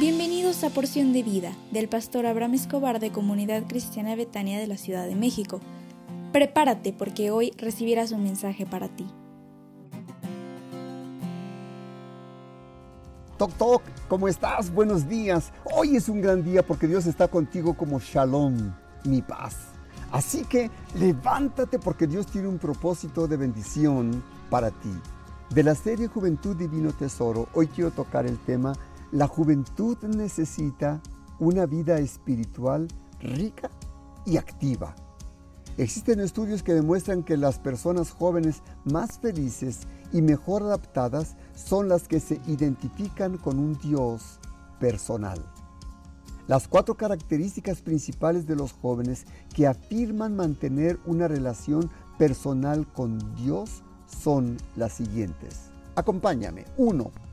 Bienvenidos a Porción de Vida del pastor Abraham Escobar de Comunidad Cristiana Betania de la Ciudad de México. Prepárate porque hoy recibirás un mensaje para ti. Toc Toc, ¿cómo estás? Buenos días. Hoy es un gran día porque Dios está contigo como Shalom, mi paz. Así que levántate porque Dios tiene un propósito de bendición para ti. De la serie Juventud Divino Tesoro, hoy quiero tocar el tema la juventud necesita una vida espiritual rica y activa. Existen estudios que demuestran que las personas jóvenes más felices y mejor adaptadas son las que se identifican con un Dios personal. Las cuatro características principales de los jóvenes que afirman mantener una relación personal con Dios son las siguientes. Acompáñame. 1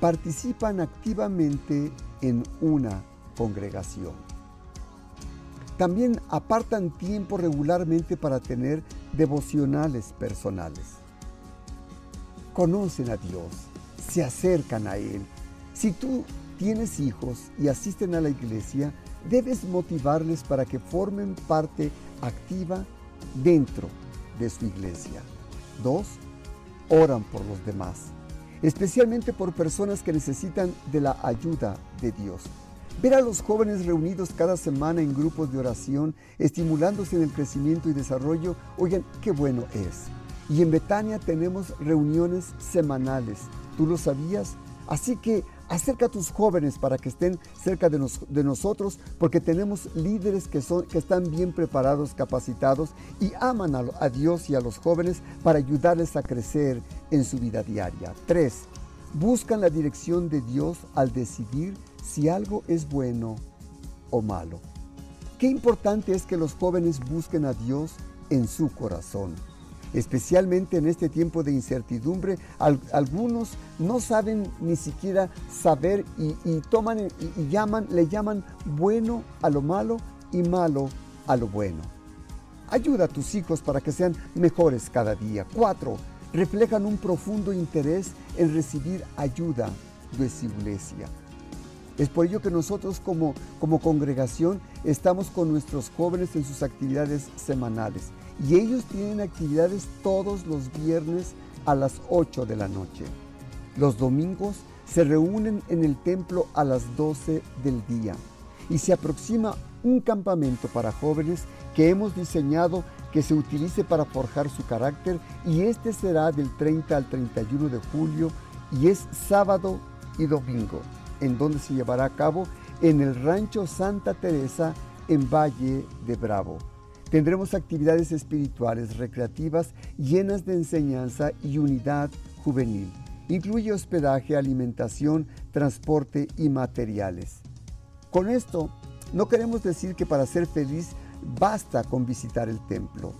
participan activamente en una congregación. También apartan tiempo regularmente para tener devocionales personales. Conocen a Dios, se acercan a Él. Si tú tienes hijos y asisten a la iglesia, debes motivarles para que formen parte activa dentro de su iglesia. Dos, oran por los demás especialmente por personas que necesitan de la ayuda de Dios. Ver a los jóvenes reunidos cada semana en grupos de oración, estimulándose en el crecimiento y desarrollo, oigan, qué bueno es. Y en Betania tenemos reuniones semanales. ¿Tú lo sabías? Así que acerca a tus jóvenes para que estén cerca de, nosotros, porque tenemos líderes que, son, que están bien preparados, capacitados y aman a, a Dios y a los jóvenes para ayudarles a crecer en su vida diaria. 3. Buscan la dirección de Dios al decidir si algo es bueno o malo. Qué importante es que los jóvenes busquen a Dios en su corazón especialmente en este tiempo de incertidumbre. algunos no saben ni siquiera saber y, toman y, llaman, le llaman bueno a lo malo y malo a lo bueno. Ayuda a tus hijos para que sean mejores cada día. Cuatro, reflejan un profundo interés en recibir ayuda de su. Es por ello que nosotros como, como congregación estamos con nuestros jóvenes en sus actividades semanales. Y ellos tienen actividades todos los viernes a las 8 de la noche. Los domingos se reúnen en el templo a las 12 del día. Y se aproxima un campamento para jóvenes que hemos diseñado que se utilice para forjar su carácter. Y este será del 30 al 31 de julio y es sábado y domingo, en donde se llevará a cabo en el rancho Santa Teresa en Valle de Bravo. Tendremos actividades espirituales recreativas llenas de enseñanza y unidad juvenil. Incluye hospedaje, alimentación, transporte y materiales. Con esto, no queremos decir que para ser feliz basta con visitar el templo.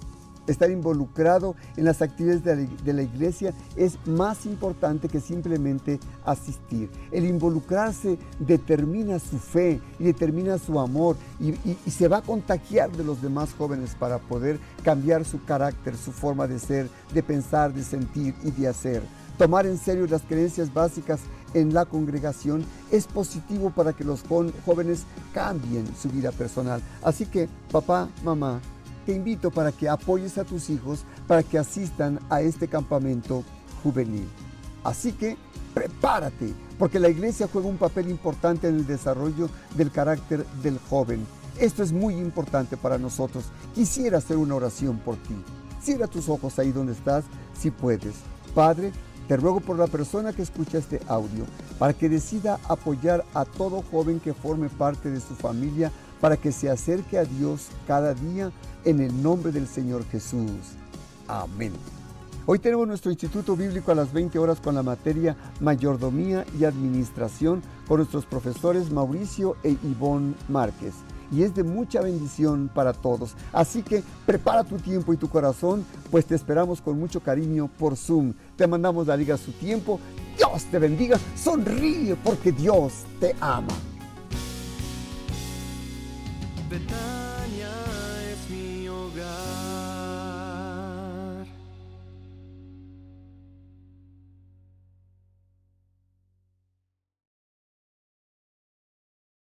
Estar involucrado en las actividades de la, iglesia es más importante que simplemente asistir. El involucrarse determina su fe y determina su amor y, y se va a contagiar de los demás jóvenes para poder cambiar su carácter, su forma de ser, de pensar, de sentir y de hacer. Tomar en serio las creencias básicas en la congregación es positivo para que los jóvenes cambien su vida personal. Así que, papá, mamá, te invito para que apoyes a tus hijos para que asistan a este campamento juvenil. Así que prepárate, porque la iglesia juega un papel importante en el desarrollo del carácter del joven. Esto es muy importante para nosotros. Quisiera hacer una oración por ti. Cierra tus ojos ahí donde estás, si puedes. Padre, te ruego por la persona que escucha este audio, para que decida apoyar a todo joven que forme parte de su familia, para que se acerque a Dios cada día en el nombre del Señor Jesús. Amén. Hoy tenemos nuestro Instituto Bíblico a las 20 horas con la materia Mayordomía y Administración con nuestros profesores Mauricio e Ivonne Márquez. Y es de mucha bendición para todos. Así que prepara tu tiempo y tu corazón, pues te esperamos con mucho cariño por Zoom. Te mandamos la liga a su tiempo. Dios te bendiga. Sonríe porque Dios te ama. But now